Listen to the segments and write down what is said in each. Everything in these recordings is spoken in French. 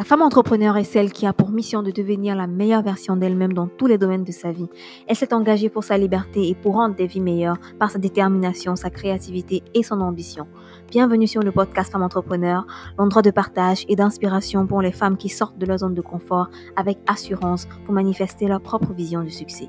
La femme entrepreneur est celle qui a pour mission de devenir la meilleure version d'elle-même dans tous les domaines de sa vie. Elle s'est engagée pour sa liberté et pour rendre des vies meilleures par sa détermination, sa créativité et son ambition. Bienvenue sur le podcast Femme Entrepreneur, l'endroit de partage et d'inspiration pour les femmes qui sortent de leur zone de confort avec assurance pour manifester leur propre vision du succès.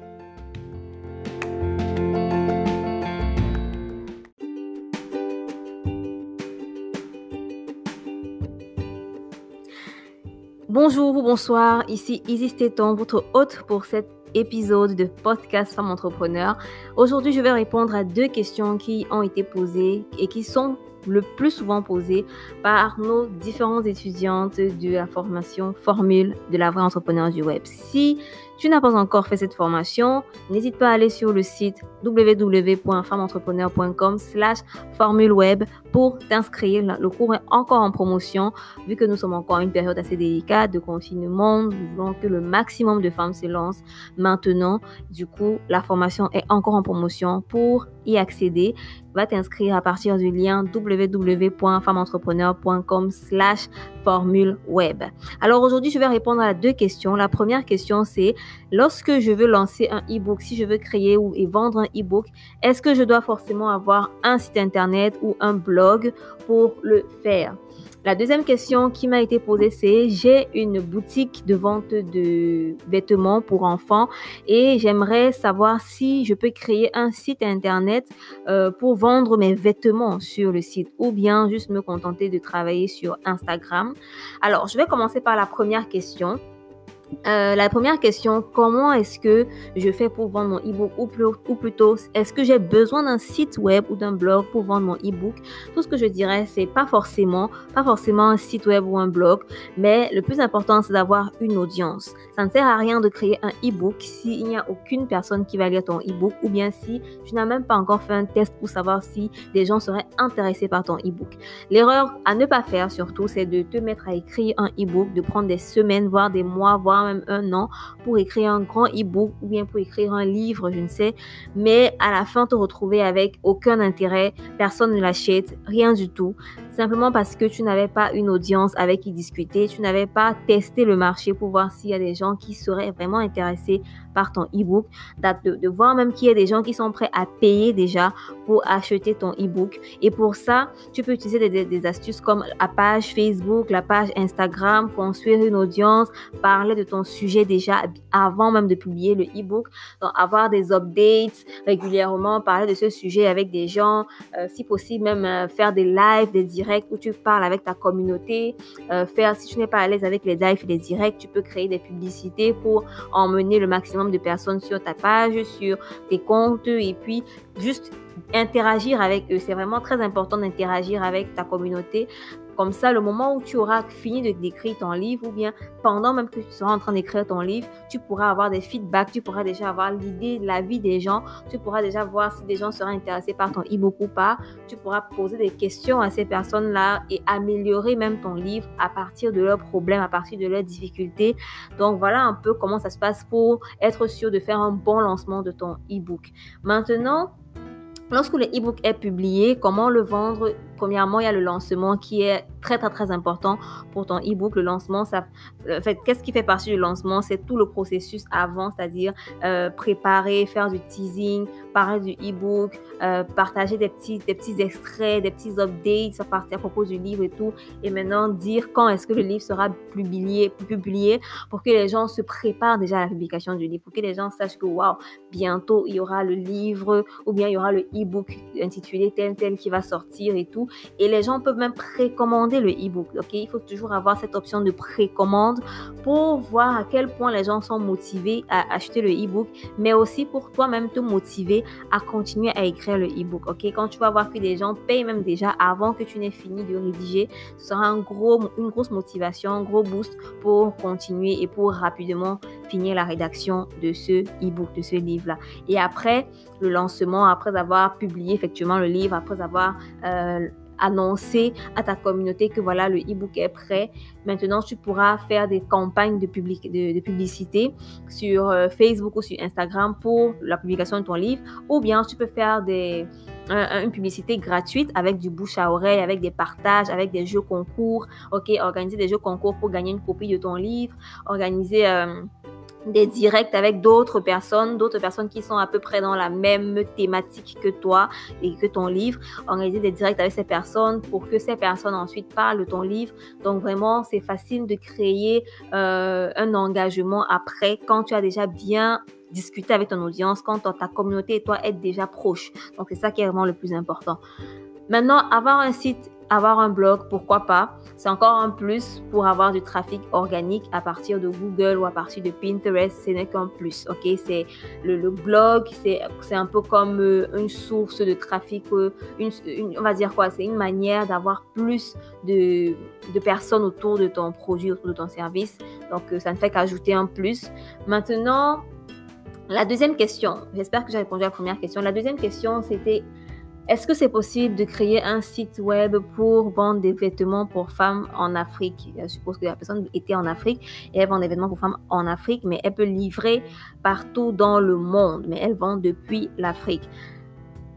Bonjour ou bonsoir, ici Isis Téton, votre hôte pour cet épisode de podcast Femme Entrepreneur. Aujourd'hui, je vais répondre à deux questions qui ont été posées et qui sont le plus souvent posées par nos différentes étudiantes de la formation Formule de la vraie entrepreneur du web. Tu n'as pas encore fait cette formation, n'hésite pas à aller sur le site www.femmeentrepreneur.com slash formule web pour t'inscrire. Le cours est encore en promotion vu que nous sommes encore en une période assez délicate de confinement. Nous voulons que le maximum de femmes se lancent maintenant. Du coup, la formation est encore en promotion pour y accéder. Va t'inscrire à partir du lien www.femmeentrepreneur.com slash formule web. Alors aujourd'hui, je vais répondre à deux questions. La première question, c'est lorsque je veux lancer un e-book, si je veux créer ou vendre un e-book, est-ce que je dois forcément avoir un site internet ou un blog pour le faire? La deuxième question qui m'a été posée, c'est j'ai une boutique de vente de vêtements pour enfants et j'aimerais savoir si je peux créer un site internet euh, pour vendre mes vêtements sur le site ou bien juste me contenter de travailler sur Instagram. Alors, je vais commencer par la première question. Euh, la première question, comment est-ce que je fais pour vendre mon e-book ou, plutôt, est-ce que j'ai besoin d'un site web ou d'un blog pour vendre mon e-book? Tout ce que je dirais, c'est pas forcément, pas forcément un site web ou un blog, mais le plus important, c'est d'avoir une audience. Ça ne sert à rien de créer un e-book s'il n'y a aucune personne qui va lire ton e-book ou bien si tu n'as même pas encore fait un test pour savoir si des gens seraient intéressés par ton e-book. L'erreur à ne pas faire surtout, c'est de te mettre à écrire un e-book, de prendre des semaines, voire des mois, voire même un an pour écrire un grand e-book ou bien pour écrire un livre, je ne sais. Mais à la fin, te retrouver avec aucun intérêt, personne ne l'achète, rien du tout. Simplement parce que tu n'avais pas une audience avec qui discuter, tu n'avais pas testé le marché pour voir s'il y a des gens qui seraient vraiment intéressés par ton e-book, de, voir même qu'il y a des gens qui sont prêts à payer déjà pour acheter ton e-book. Et pour ça, tu peux utiliser des, des, astuces comme la page Facebook, la page Instagram, construire une audience, parler de ton sujet déjà avant même de publier le e-book, donc avoir des updates régulièrement, parler de ce sujet avec des gens, euh, si possible même euh, faire des lives, des directs où tu parles avec ta communauté, euh, faire si tu n'es pas à l'aise avec les lives et les directs, tu peux créer des publicités pour emmener le maximum de personnes sur ta page, sur tes comptes et puis juste interagir avec eux. C'est vraiment très important d'interagir avec ta communauté comme ça, le moment où tu auras fini de d'écrire ton livre ou bien pendant même que tu seras en train d'écrire ton livre, tu pourras avoir des feedbacks, tu pourras déjà avoir l'idée, la vie des gens, tu pourras déjà voir si des gens seront intéressés par ton e-book ou pas. Tu pourras poser des questions à ces personnes-là et améliorer même ton livre à partir de leurs problèmes, à partir de leurs difficultés. Donc voilà un peu comment ça se passe pour être sûr de faire un bon lancement de ton e-book. Maintenant, Lorsque le e-book est publié, comment le vendre Premièrement, il y a le lancement qui est très très très important pour ton e-book. Le lancement, ça, en fait, qu'est-ce qui fait partie du lancement? C'est tout le processus avant, c'est-à-dire euh, préparer, faire du teasing, parler du e-book, euh, partager des petits, des petits extraits, des petits updates à, partir, à propos du livre et tout. Et maintenant, dire quand est-ce que le livre sera publié, publié pour que les gens se préparent déjà à la publication du livre, pour que les gens sachent que, waouh, bientôt il y aura le livre ou bien il y aura le e-book intitulé tel tel qui va sortir et tout. Et les gens peuvent même précommander le e-book. Ok, il faut toujours avoir cette option de précommande pour voir à quel point les gens sont motivés à acheter le e-book, mais aussi pour toi-même te motiver à continuer à écrire le e-book. Ok, quand tu vas voir que des gens payent même déjà avant que tu n'aies fini de rédiger, ce sera une grosse motivation, un gros boost pour continuer et pour rapidement finir la rédaction de ce e-book, de ce livre-là. Et après le lancement, après avoir publié effectivement le livre, après avoir euh, annoncer à ta communauté que voilà, le e-book est prêt. Maintenant, tu pourras faire des campagnes de, de, publicité sur euh, Facebook ou sur Instagram pour la publication de ton livre. Ou bien, tu peux faire des, une publicité gratuite avec du bouche à oreille, avec des partages, avec des jeux concours. OK, organiser des jeux concours pour gagner une copie de ton livre. Organiser... Euh, des directs avec d'autres personnes, d'autres personnes qui sont à peu près dans la même thématique que toi et que ton livre. Organiser des directs avec ces personnes pour que ces personnes ensuite parlent de ton livre. Donc vraiment, c'est facile de créer euh, un engagement après quand tu as déjà bien discuté avec ton audience, quand ta communauté et toi êtes déjà proches. Donc c'est ça qui est vraiment le plus important. Maintenant, avoir un site avoir un blog, pourquoi pas. C'est encore un plus pour avoir du trafic organique à partir de Google ou à partir de Pinterest. Ce n'est qu'un plus. Ok, c'est le, blog, c'est un peu comme euh, une source de trafic. Euh, une, on va dire quoi? C'est une manière d'avoir plus de, de, personnes autour de ton produit, autour de ton service. Donc, euh, ça ne fait qu'ajouter un plus. Maintenant, la deuxième question. J'espère que j'ai répondu à la première question. La deuxième question, c'était est-ce que c'est possible de créer un site web pour vendre des vêtements pour femmes en Afrique? Je suppose que la personne était en Afrique et elle vend des vêtements pour femmes en Afrique, mais elle peut livrer partout dans le monde, mais elle vend depuis l'Afrique.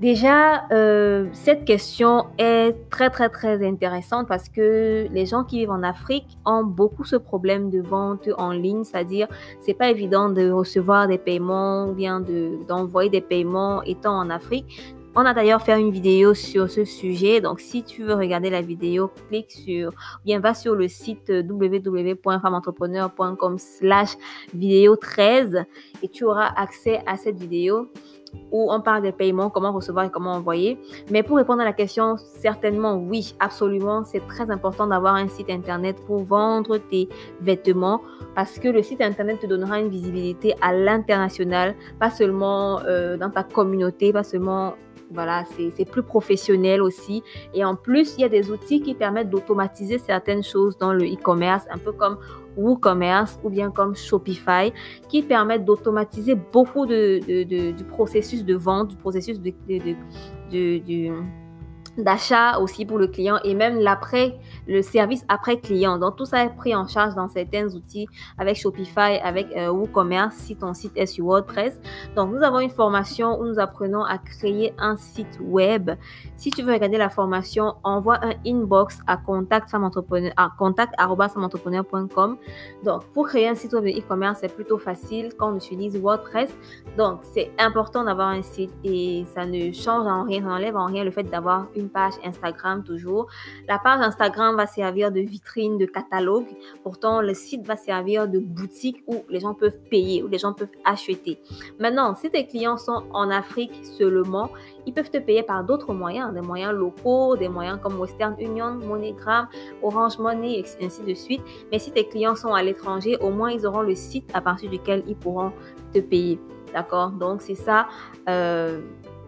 Déjà, euh, cette question est très très très intéressante parce que les gens qui vivent en Afrique ont beaucoup ce problème de vente en ligne, c'est-à-dire c'est pas évident de recevoir des paiements ou bien d'envoyer des paiements étant en Afrique. On a d'ailleurs fait une vidéo sur ce sujet. Donc, si tu veux regarder la vidéo, clique sur, bien va sur le site www.femmeentrepreneur.com slash vidéo 13 et tu auras accès à cette vidéo où on parle des paiements, comment recevoir et comment envoyer. Mais pour répondre à la question, certainement oui, absolument, c'est très important d'avoir un site internet pour vendre tes vêtements parce que le site internet te donnera une visibilité à l'international, pas seulement euh, dans ta communauté, pas seulement voilà, c'est plus professionnel aussi. Et en plus, il y a des outils qui permettent d'automatiser certaines choses dans le e-commerce, un peu comme WooCommerce ou bien comme Shopify, qui permettent d'automatiser beaucoup de, du processus de vente, du processus de, de d'achat aussi pour le client et même l'après, le service après client. Donc tout ça est pris en charge dans certains outils avec Shopify, avec euh, WooCommerce si ton site est sur WordPress. Donc nous avons une formation où nous apprenons à créer un site web. Si tu veux regarder la formation, envoie un inbox à contact à Donc pour créer un site web de e-commerce, c'est plutôt facile quand on utilise WordPress. Donc c'est important d'avoir un site et ça ne change en rien, ça n'enlève en rien le fait d'avoir une page Instagram toujours. La page Instagram va servir de vitrine, de catalogue. Pourtant, le site va servir de boutique où les gens peuvent payer, où les gens peuvent acheter. Maintenant, si tes clients sont en Afrique seulement, ils peuvent te payer par d'autres moyens, des moyens locaux, des moyens comme Western Union, MoneyGram, Orange Money, et ainsi de suite. Mais si tes clients sont à l'étranger, au moins ils auront le site à partir duquel ils pourront te payer. D'accord? Donc c'est ça. Euh,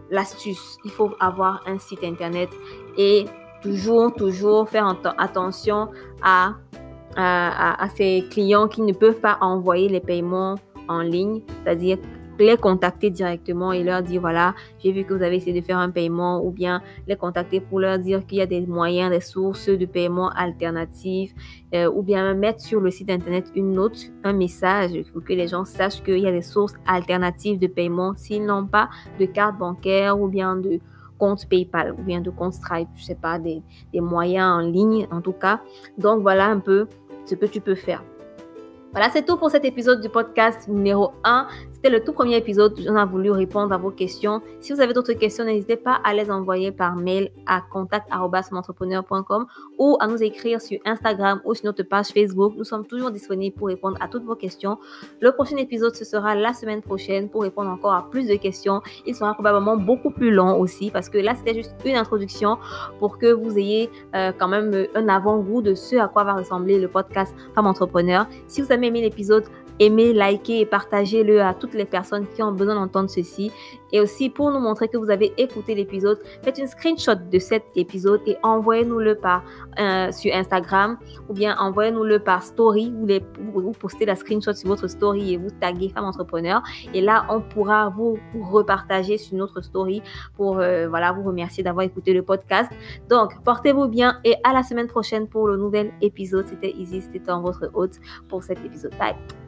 l'astuce. Il faut avoir un site internet et toujours, toujours faire attention à, à, à, ces clients qui ne peuvent pas envoyer les paiements en ligne, c'est-à-dire les contacter directement et leur dire voilà, j'ai vu que vous avez essayé de faire un paiement ou bien les contacter pour leur dire qu'il y a des moyens, des sources de paiement alternatives euh, ou bien mettre sur le site internet une note, un message pour que les gens sachent qu'il y a des sources alternatives de paiement s'ils n'ont pas de carte bancaire ou bien de compte PayPal ou bien de compte Stripe, je sais pas, des, des moyens en ligne en tout cas. Donc voilà un peu ce que tu peux faire. Voilà, c'est tout pour cet épisode du podcast numéro 1. C'était le tout premier épisode. On a voulu répondre à vos questions. Si vous avez d'autres questions, n'hésitez pas à les envoyer par mail à contact.entrepreneur.com ou à nous écrire sur Instagram ou sur notre page Facebook. Nous sommes toujours disponibles pour répondre à toutes vos questions. Le prochain épisode, ce sera la semaine prochaine pour répondre encore à plus de questions. Il sera probablement beaucoup plus long aussi parce que là, c'était juste une introduction pour que vous ayez euh, quand même un avant-goût de ce à quoi va ressembler le podcast Femme Entrepreneur. Si vous avez aimé l'épisode, aimez, likez et partagez-le à toutes les personnes qui ont besoin d'entendre ceci. Et aussi, pour nous montrer que vous avez écouté l'épisode, faites une screenshot de cet épisode et envoyez-nous-le par euh, sur Instagram ou bien envoyez-nous-le par story. Vous, postez la screenshot sur votre story et vous taguez Femme Entrepreneur. Et là, on pourra vous, repartager sur notre story pour euh, voilà, vous remercier d'avoir écouté le podcast. Donc, portez-vous bien et à la semaine prochaine pour le nouvel épisode. C'était Easy, c'était votre hôte pour cet épisode. Bye!